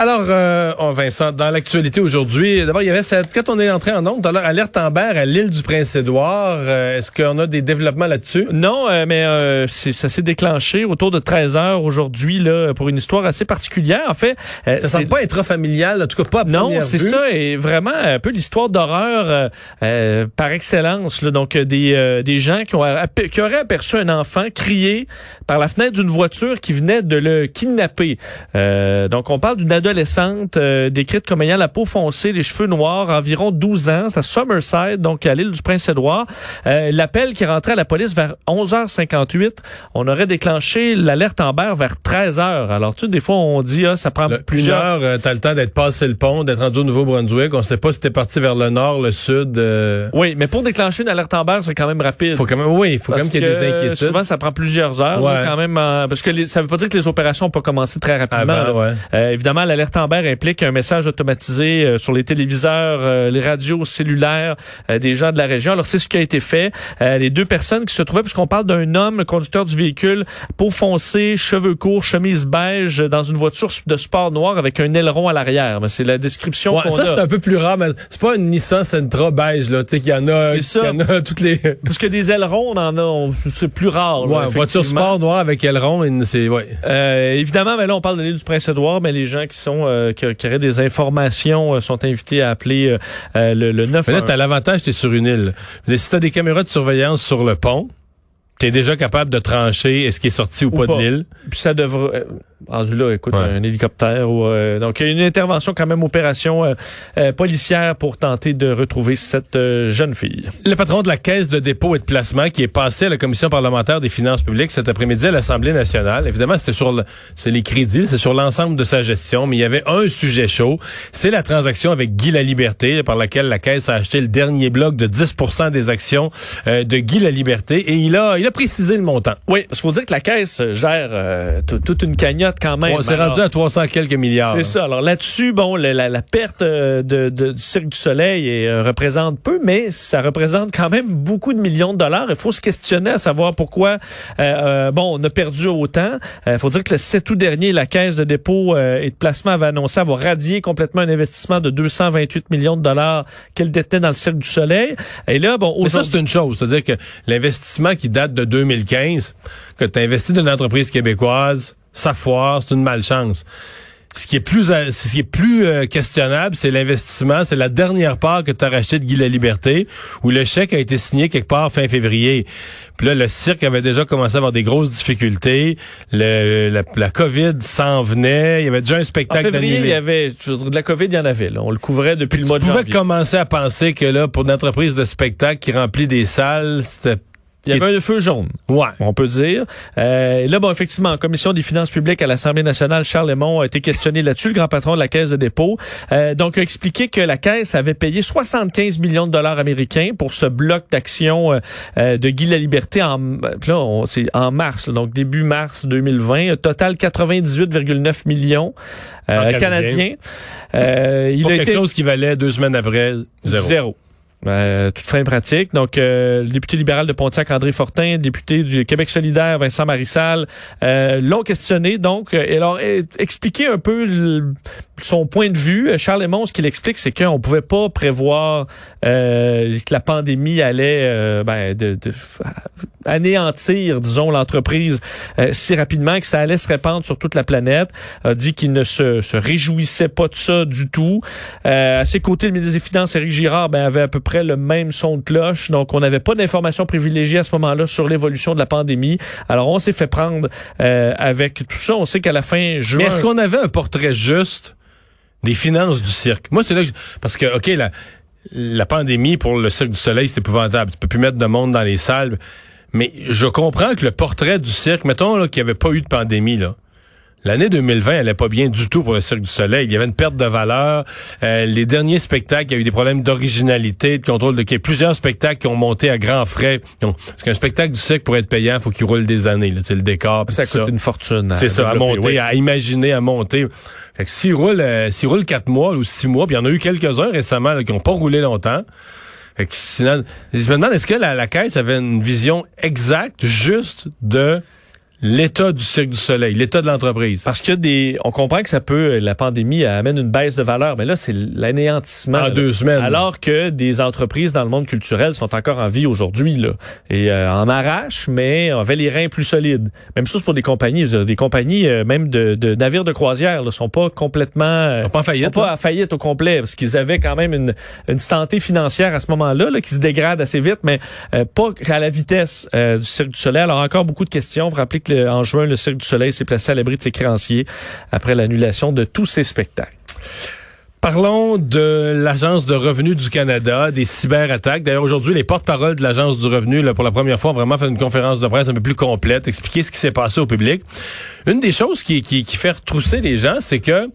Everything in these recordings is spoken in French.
Alors, euh, oh, Vincent, dans l'actualité aujourd'hui, d'abord, il y avait cette, quand on est entré en onde, alors alerte Amber à l'île du Prince-Édouard. Euh, Est-ce qu'on a des développements là-dessus? Non, euh, mais euh, ça s'est déclenché autour de 13 heures aujourd'hui là pour une histoire assez particulière. En fait, euh, Ça semble pas intrafamilial, en tout cas pas à non, c'est ça, et vraiment un peu l'histoire d'horreur par excellence. Là. Donc, des, euh, des gens qui, ont qui auraient aperçu un enfant crier par la fenêtre d'une voiture qui venait de le kidnapper. Euh, donc, on parle d'une adolescente euh, décrite comme ayant la peau foncée, les cheveux noirs, environ 12 ans. C'est à Summerside, donc à l'île du Prince-Édouard. Euh, L'appel qui rentrait à la police vers 11h58, on aurait déclenché l'alerte Amber vers 13h. Alors, tu sais, des fois, on dit, ah, ça prend Le- plusieurs... Une heure, euh, t'as le temps d'être passé le pont, d'être rendu au Nouveau-Brunswick. On sait pas si t'es parti vers le nord, le sud. euh, Oui, mais pour déclencher une alerte Amber, c'est quand même rapide. Faut quand même, oui, il faut quand même qu'il y ait des inquiétudes. Souvent, ça prend plusieurs heures, Ouais. là, quand même, parce que les- ça veut pas dire que les opérations n'ont pas commencé très rapidement. Avant, là. ouais. Évidemment, l'alerte Amber implique un message automatisé euh, sur les téléviseurs, euh, les radios cellulaires euh, des gens de la région. Alors, c'est ce qui a été fait. Euh, les deux personnes qui se trouvaient, puisqu'on parle d'un homme, le conducteur du véhicule, peau foncée, cheveux courts, chemise beige, dans une voiture de sport noir avec un aileron à l'arrière. Mais c'est la description Ouais, qu'on ça, a. c'est un peu plus rare, mais c'est pas une Nissan Sentra beige, là, tu sais, qu'il y en a, ça. qu'il y en a toutes les, Parce que des ailerons, on en a, on- c'est plus rare. là, ouais, voiture effectivement. sport noire avec aileron, c'est, ouais. Euh, évidemment, ben là, on parle de l'île du Prince-Édouard, mais les gens qui sont euh, qui, qui auraient des informations euh, sont invités à appeler euh, euh, le, le 9 Mais là, t'as l'avantage, t'es sur une île. Si t'as des caméras de surveillance sur le pont, t'es déjà capable de trancher est-ce qui est sorti ou, Ou pas, pas. de l'île. Puis ça devrait... rendu là, écoute, Ouais. un hélicoptère. Ou, euh, donc, il y a une intervention quand même, opération euh, euh, policière pour tenter de retrouver cette euh, jeune fille. Le patron de la Caisse de dépôt et de placement qui est passé à la Commission parlementaire des finances publiques cet après-midi à l'Assemblée nationale. Évidemment, c'était sur le, c'est les crédits, c'est sur l'ensemble de sa gestion, mais il y avait un sujet chaud. C'est la transaction avec Guy Laliberté, par laquelle la Caisse a acheté le dernier bloc de 10% des actions euh, de Guy Laliberté et il a, il a précisé le montant. Oui, parce qu'il faut dire que la Caisse gère euh, toute une cagnotte quand même. On s'est Alors, rendu à 300 quelques milliards. C'est ça. Alors là-dessus, bon, la, la- la perte euh, de, de- du Cirque du Soleil euh, représente peu, mais ça représente quand même beaucoup de millions de dollars. Il faut se questionner à savoir pourquoi, euh, euh, bon, on a perdu autant. Il faut dire que le 7 août dernier, la Caisse de dépôt euh, et de placement avait annoncé avoir radié complètement un investissement de 228 millions de dollars qu'elle détenait dans le Cirque du Soleil. Et là, bon, Mais ça, c'est une chose. C'est-à-dire que l'investissement qui date de 2015, que tu as investi dans une entreprise québécoise, ça foire, c'est une malchance. Ce qui est plus, euh, ce qui est plus euh, questionnable, c'est l'investissement, c'est la dernière part que tu as racheté de Guy La Liberté, où le chèque a été signé quelque part fin février. Puis là, le cirque avait déjà commencé à avoir des grosses difficultés. Le, la, la COVID s'en venait. Il y avait déjà un En spectacle février, il y avait, je dire, de la COVID, il y en avait. Là. On le couvrait depuis le mois de Tu pouvais janvier. commencer à penser que là, pour une entreprise de spectacle qui remplit des salles, c'était... Il y avait un feu jaune. Ouais. on peut dire. Euh, et là, bon, effectivement, en commission des finances publiques à l'Assemblée nationale, Charles Lemont a été questionné là-dessus, le grand patron de la Caisse de dépôt. Euh, donc, a expliqué que la Caisse avait payé 75 millions de dollars américains pour ce bloc d'actions euh, euh, de Guy Laliberté en, là, on- c'est en mars, donc début mars 2020. Total 98,9 millions euh, En canadien. canadiens. Euh, il Pour a quelque été chose qui valait deux semaines après, zéro. Zéro. Euh, toute fin pratique. Donc, euh, le député libéral de Pontiac, André Fortin, le député du Québec solidaire, Vincent Marissal, euh, l'ont questionné. Donc, euh, et alors, euh, expliquer un peu son point de vue. Charles Lemont, ce qu'il explique, c'est qu'on pouvait pas prévoir euh, que la pandémie allait euh, ben, de, de- anéantir, disons, l'entreprise euh, si rapidement que ça allait se répandre sur toute la planète. A dit qu'il ne se, se réjouissait pas de ça du tout. Euh, à ses côtés, le ministre des Finances, Éric Girard, ben, avait à peu le même son de cloche. Donc, on n'avait pas d'informations privilégiées à ce moment-là sur l'évolution de la pandémie. Alors, on s'est fait prendre euh, avec tout ça. On sait qu'à la fin juin... Mais est-ce qu'on avait un portrait juste des finances du cirque? Moi, c'est là que je- Parce que, OK, la, la pandémie pour le Cirque du Soleil, c'est épouvantable. Tu peux plus mettre de monde dans les salles. Mais je comprends que le portrait du cirque, mettons qu'il n'y avait pas eu de pandémie, là. L'année 2020, elle allait pas bien du tout pour le Cirque du Soleil. Il y avait une perte de valeur. Euh, les derniers spectacles, il y a eu des problèmes d'originalité, de contrôle de quai. Plusieurs spectacles qui ont monté à grands frais. Parce qu'un spectacle du cirque, pour être payant, il faut qu'il roule des années. là. Le décor. ça coûte une fortune. c'est ça, à développer, monter, oui. à imaginer, à monter. Fait que s'il roule, euh, s'il roule quatre mois ou six mois, puis il y en a eu quelques-uns récemment là, qui n'ont pas roulé longtemps. Fait que sinon, je me demande, est-ce que la, la Caisse avait une vision exacte, juste de l'état du Cirque du Soleil, l'état de l'entreprise? Parce que des, on comprend que ça peut, la pandémie amène une baisse de valeur, mais là, c'est l'anéantissement. En là. deux semaines. Alors que des entreprises dans le monde culturel sont encore en vie aujourd'hui, là. Et euh, en arrache, mais on avait les reins plus solides. Même chose pour des compagnies. Des compagnies, euh, même de, de navires de croisière, ne sont pas complètement... euh, sont pas en faillite, sont pas à faillite au complet, parce qu'ils avaient quand même une, une santé financière à ce moment-là, là, qui se dégrade assez vite, mais euh, pas à la vitesse euh, du Cirque du Soleil. Alors encore beaucoup de questions. Vous rappelez en juin, le Cirque du Soleil s'est placé à l'abri de ses créanciers après l'annulation de tous ses spectacles. Parlons de l'Agence de revenus du Canada, des cyberattaques. D'ailleurs, aujourd'hui, les porte-paroles de l'Agence du revenu, pour la première fois, ont vraiment fait une conférence de presse un peu plus complète, expliquer ce qui s'est passé au public. Une des choses qui, fait retrousser les gens, c'est que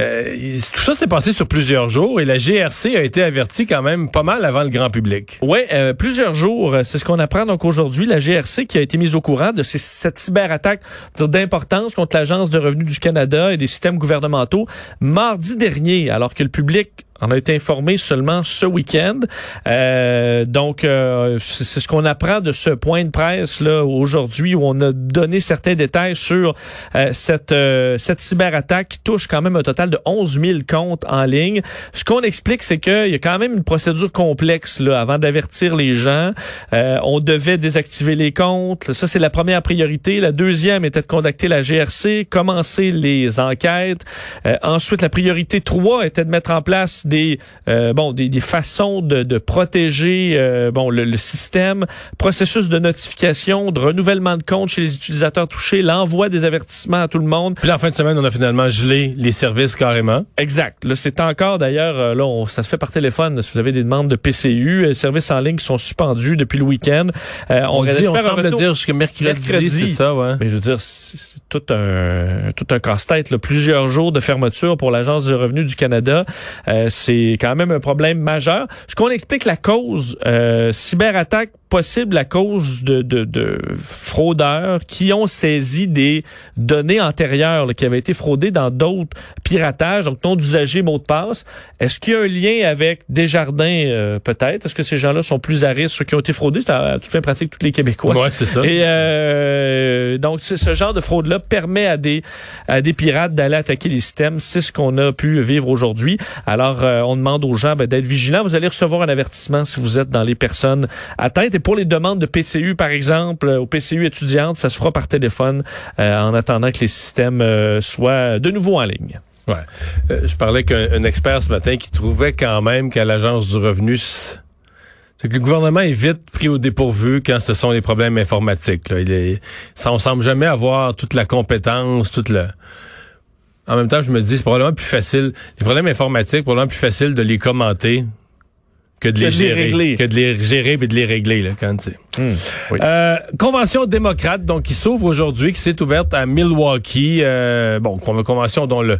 euh, tout ça s'est passé sur plusieurs jours et la GRC a été avertie quand même pas mal avant le grand public. Oui, euh, plusieurs jours, euh, c'est ce qu'on apprend donc aujourd'hui. La GRC qui a été mise au courant de ces- cette cyberattaque d'importance contre l'Agence de revenus du Canada et des systèmes gouvernementaux mardi dernier, alors que le public en a été informé seulement ce week-end. Euh, donc, euh, c'est c'est ce qu'on apprend de ce point de presse là aujourd'hui où on a donné certains détails sur euh, cette euh, cette cyberattaque qui touche quand même un total de 11 000 comptes en ligne. Ce qu'on explique, c'est qu'il y a quand même une procédure complexe là avant d'avertir les gens. Euh, on devait désactiver les comptes. Ça, c'est la première priorité. La deuxième était de contacter la GRC, commencer les enquêtes. Euh, ensuite, la priorité 3 était de mettre en place des euh, bon des, des façons de, de protéger euh, bon le, le système, processus de notification, de renouvellement de compte chez les utilisateurs touchés, l'envoi des avertissements à tout le monde. Puis là, en fin de semaine, on a finalement gelé les services carrément. Exact. Là, c'est encore d'ailleurs euh, là, on- ça se fait par téléphone. Si vous avez des demandes de PCU, euh, services en ligne qui sont suspendus depuis le week-end. Euh, On, dit, espère on semble dire jusqu'à mercredi, Mercredi. c'est ça, ouais. Mais je veux dire, c'est c'est tout un tout un casse-tête. là. Plusieurs jours de fermeture pour l'Agence du revenu du Canada. Euh, c'est quand même un problème majeur. Ce qu'on explique la cause, euh, cyberattaque possible à cause de, de, de fraudeurs qui ont saisi des données antérieures là, qui avaient été fraudées dans d'autres piratages, donc nom d'usager, mot de passe. Est-ce qu'il y a un lien avec Desjardins euh, peut-être? Est-ce que ces gens-là sont plus à risque, ceux qui ont été fraudés? C'est à, à toute fin pratique tous les Québécois. Ouais, c'est ça. Et euh, donc, ce ce genre de fraude-là permet à des, à des pirates d'aller attaquer les systèmes. C'est ce qu'on a pu vivre aujourd'hui. Alors, euh, on demande aux gens ben, d'être vigilants. Vous allez recevoir un avertissement si vous êtes dans les personnes atteintes. Et pour les demandes de PCU, par exemple, euh, au PCU étudiantes, ça se fera par téléphone euh, en attendant que les systèmes soient de nouveau en ligne. Ouais. Je parlais qu'un un expert ce matin qui trouvait quand même qu'à l'Agence du revenu, c'est que le gouvernement est vite pris au dépourvu quand ce sont des problèmes informatiques. Il ça, on semble jamais avoir toute la compétence, toute le... En même temps, je me dis, c'est probablement plus facile. Les problèmes informatiques, probablement plus facile de les commenter que de les de gérer. régler. Que de les gérer et de les régler, là, quand Oui. Euh, convention démocrate, donc, qui s'ouvre aujourd'hui, qui s'est ouverte à Milwaukee. Euh, bon, con- convention dont le,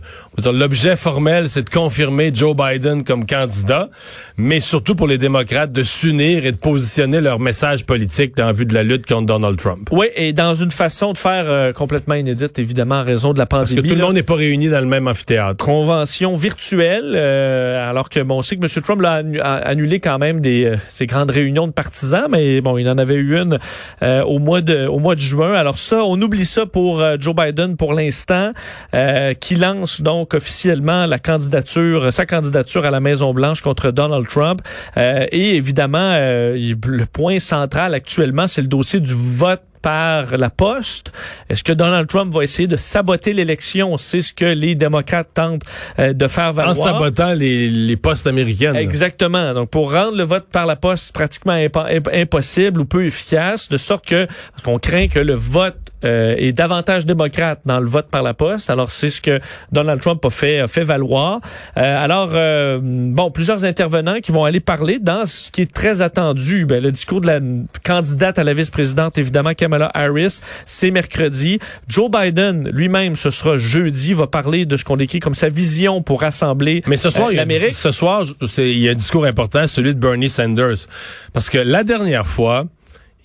l'objet formel, c'est de confirmer Joe Biden comme candidat, mais surtout pour les démocrates de s'unir et de positionner leur message politique en vue de la lutte contre Donald Trump. Oui, et dans une façon de faire euh, complètement inédite, évidemment, en raison de la pandémie. Parce que tout le là. monde n'est pas réuni dans le même amphithéâtre. convention virtuelle, euh, alors que bon, on sait que M. Trump l'a annu- a annulé quand même des euh, ces grandes réunions de partisans, mais bon, il en avait eu une euh, au mois de au mois de juin. Alors ça, on oublie ça pour euh, Joe Biden pour l'instant, euh, qui lance donc officiellement la candidature, sa candidature à la Maison Blanche contre Donald Trump. Et évidemment, le point central actuellement, c'est le dossier du vote par la poste. Est-ce que Donald Trump va essayer de saboter l'élection? C'est ce que les démocrates tentent euh, de faire En valoir. sabotant les, les postes américaines. Exactement. Donc, pour rendre le vote par la poste pratiquement impo- imp- impossible ou peu efficace, de sorte que, parce qu'on craint que le vote euh, est davantage démocrate dans le vote par la poste. Alors, c'est ce que Donald Trump a fait, a fait valoir. Euh, alors, euh, bon, plusieurs intervenants qui vont aller parler dans ce qui est très attendu. Ben, le discours de la candidate à la vice-présidente, évidemment, Kamala Harris, c'est mercredi. Joe Biden, lui-même, ce sera jeudi, va parler de ce qu'on décrit comme sa vision pour rassembler Mais ce soir, euh, l'Amérique. ce soir, il y a un discours important, celui de Bernie Sanders. Parce que la dernière fois,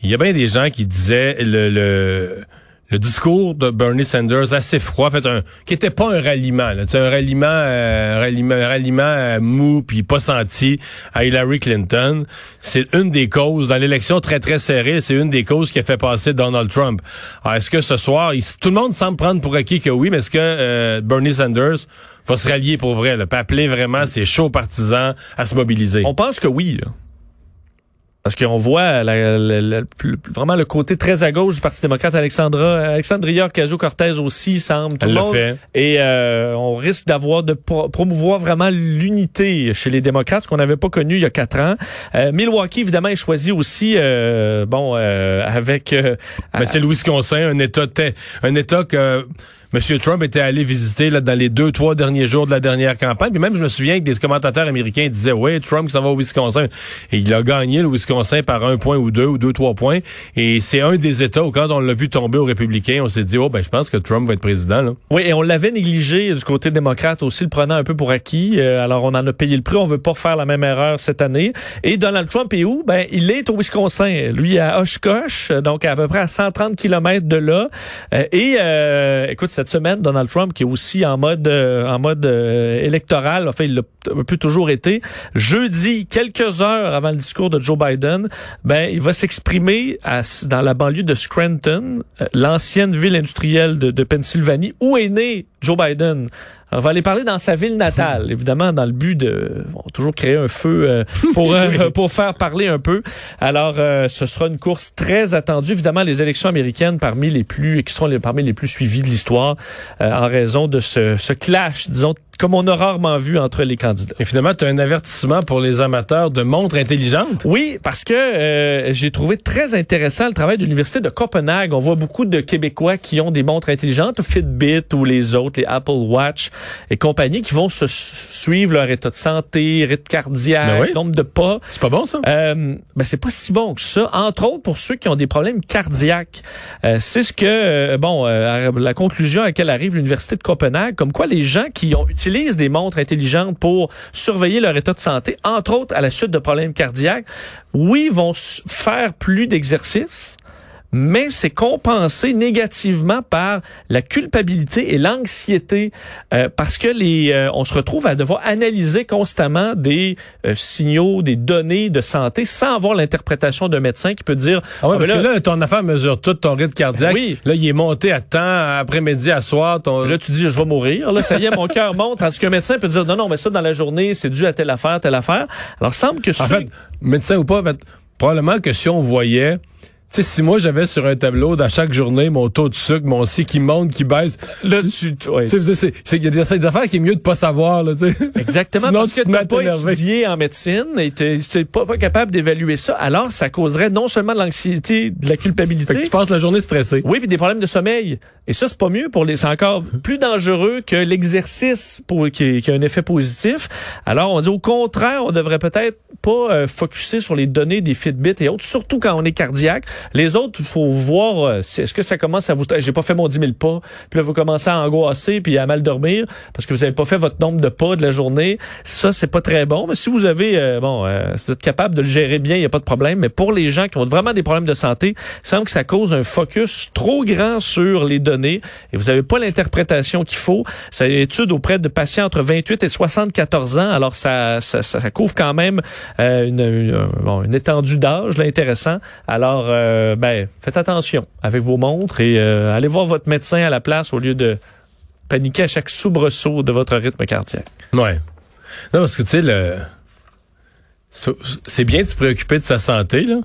il y a bien des gens qui disaient le, le, le discours de Bernie Sanders assez froid, fait un qui était pas un ralliement, là, un ralliement, euh, ralliement, ralliement euh, mou puis pas senti à Hillary Clinton. C'est une des causes dans l'élection très très serrée. C'est une des causes qui a fait passer Donald Trump. Alors, est-ce que ce soir, il, tout le monde semble prendre pour acquis que oui, mais est-ce que euh, Bernie Sanders va se rallier pour vrai, là, appeler vraiment ses chauds partisans à se mobiliser? On pense que oui. Là. Parce qu'on voit la, la, la, vraiment le côté très à gauche du Parti démocrate. Alexandra, Alexandria Ocasio-Cortez aussi semble tout Elle le monde. fait. Et euh, on risque d'avoir de pro- promouvoir vraiment l'unité chez les démocrates, ce qu'on n'avait pas connu il y a quatre ans. Euh, Milwaukee, évidemment, est choisi aussi, euh, bon, euh, avec... euh, Mais c'est le Wisconsin, un État, un État que M. Trump était allé visiter là, dans les deux, trois derniers jours de la dernière campagne. Puis même, je me souviens que des commentateurs américains disaient, ouais, Trump s'en va au Wisconsin. Et il a gagné le Wisconsin par un point ou deux, ou deux, trois points. Et c'est un des États où, quand on l'a vu tomber aux républicains, on s'est dit, oh, ben, je pense que Trump va être président. Oui, et on l'avait négligé du côté démocrate aussi, le prenant un peu pour acquis. Euh, alors, on en a payé le prix. On veut pas faire la même erreur cette année. Et Donald Trump est où? Ben, il est au Wisconsin. Lui, à Oshkosh, donc à peu près à 130 kilomètres de là. Euh, et, euh, écoute, cette semaine, Donald Trump, qui est aussi en mode, euh, en mode euh, électoral, enfin, il l'a peu toujours été. Jeudi, quelques heures avant le discours de Joe Biden, ben, il va s'exprimer dans la banlieue de Scranton, euh, l'ancienne ville industrielle de, de Pennsylvanie, où est né Joe Biden. On va aller parler dans sa ville natale, évidemment, dans le but de bon, toujours créer un feu euh, pour euh, pour faire parler un peu. Alors, euh, ce sera une course très attendue. Évidemment, les élections américaines parmi les plus qui les, parmi les plus suivies de l'histoire euh, en raison de ce, ce clash, disons, comme on a rarement vu entre les candidats. Et finalement, tu as un avertissement pour les amateurs de montres intelligentes? Oui, parce que euh, j'ai trouvé très intéressant le travail de l'Université de Copenhague. On voit beaucoup de Québécois qui ont des montres intelligentes, Fitbit ou les autres, les Apple Watch et compagnie, qui vont se suivre leur état de santé, rythme cardiaque, Ben oui. nombre de pas. C'est pas bon, ça? Euh, ben c'est pas si bon que ça. Entre autres pour ceux qui ont des problèmes cardiaques. Euh, c'est ce que euh, bon euh, la conclusion à laquelle arrive l'université de Copenhague, comme quoi les gens qui ont, utilisent des montres intelligentes pour surveiller leur état de santé, entre autres à la suite de problèmes cardiaques, oui vont faire plus d'exercice. Mais c'est compensé négativement par la culpabilité et l'anxiété euh, parce que les euh, on se retrouve à devoir analyser constamment des euh, signaux, des données de santé sans avoir l'interprétation d'un médecin qui peut dire Ah ouais, Ah, parce que là, ton affaire mesure tout ton rythme cardiaque. Oui. Là, il est monté à temps, après-midi, à soir. Ton... Là, tu dis, je vais mourir. Là, ça y est, mon cœur monte. Tandis qu'un médecin peut dire, non, non, mais ça, dans la journée, c'est dû à telle affaire, telle affaire. Alors, semble que En ceux- fait, médecin ou pas, en fait, probablement que si on voyait, sais, si moi j'avais sur un tableau dans chaque journée mon taux de sucre, mon si qui monte, qui baisse, là, tu- sais, c'est, y a des, des affaires qui est mieux de pas savoir, là, tu sais. Exactement, Sinon, parce tu que pas étudié en médecine et tu n'es pas, pas capable d'évaluer ça. Alors, ça causerait non seulement de l'anxiété, de la culpabilité, Fait que tu passes la journée stressée. Oui, puis des problèmes de sommeil. Et ça, c'est pas mieux pour les. C'est encore plus dangereux que l'exercice pour qui, qui a un effet positif. Alors, on dit au contraire, on devrait peut-être pas euh, focuser sur les données des Fitbit et autres, surtout quand on est cardiaque. Les autres, faut voir euh, est-ce que ça commence à vous. J'ai pas fait mon 10 000 pas. Puis là, vous commencez à angoisser puis à mal dormir parce que vous avez pas fait votre nombre de pas de la journée. Ça, c'est pas très bon. Mais si vous avez euh, bon, euh, si vous êtes capable de le gérer bien, il y a pas de problème. Mais pour les gens qui ont vraiment des problèmes de santé, il semble que ça cause un focus trop grand sur les données et vous n'avez pas l'interprétation qu'il faut. C'est une étude auprès de patients entre 28 et 74 ans. Alors, ça, ça, couvre quand même euh, une, une, bon, une étendue d'âge là, intéressant. Alors, euh, ben, faites attention avec vos montres et euh, allez voir votre médecin à la place au lieu de paniquer à chaque soubresaut de votre rythme cardiaque. Ouais. Non, parce que tu sais, le. c'est- bien de se préoccuper de sa santé, là.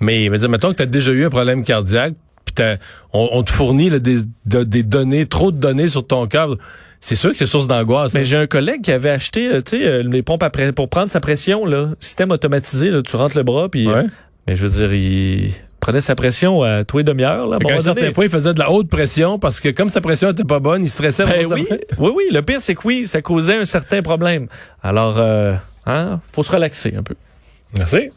Mais, mais mettons que tu as déjà eu un problème cardiaque, puis on, on te fournit là, des, de- des données, trop de données sur ton cœur. C'est sûr que c'est source d'angoisse. Mais hein. j'ai un collègue qui avait acheté, euh, tu sais, les pompes pour prendre sa pression, là, système automatisé, là, tu rentres le bras, puis, Ouais. mais je veux dire, il prenait sa pression à tous les demi-heures, à un certain point, il faisait de la haute pression parce que comme sa pression était pas bonne, il stressait. Ben oui, oui, oui. Le pire, c'est que oui, ça causait un certain problème. Alors, euh, hein, faut se relaxer un peu. Merci.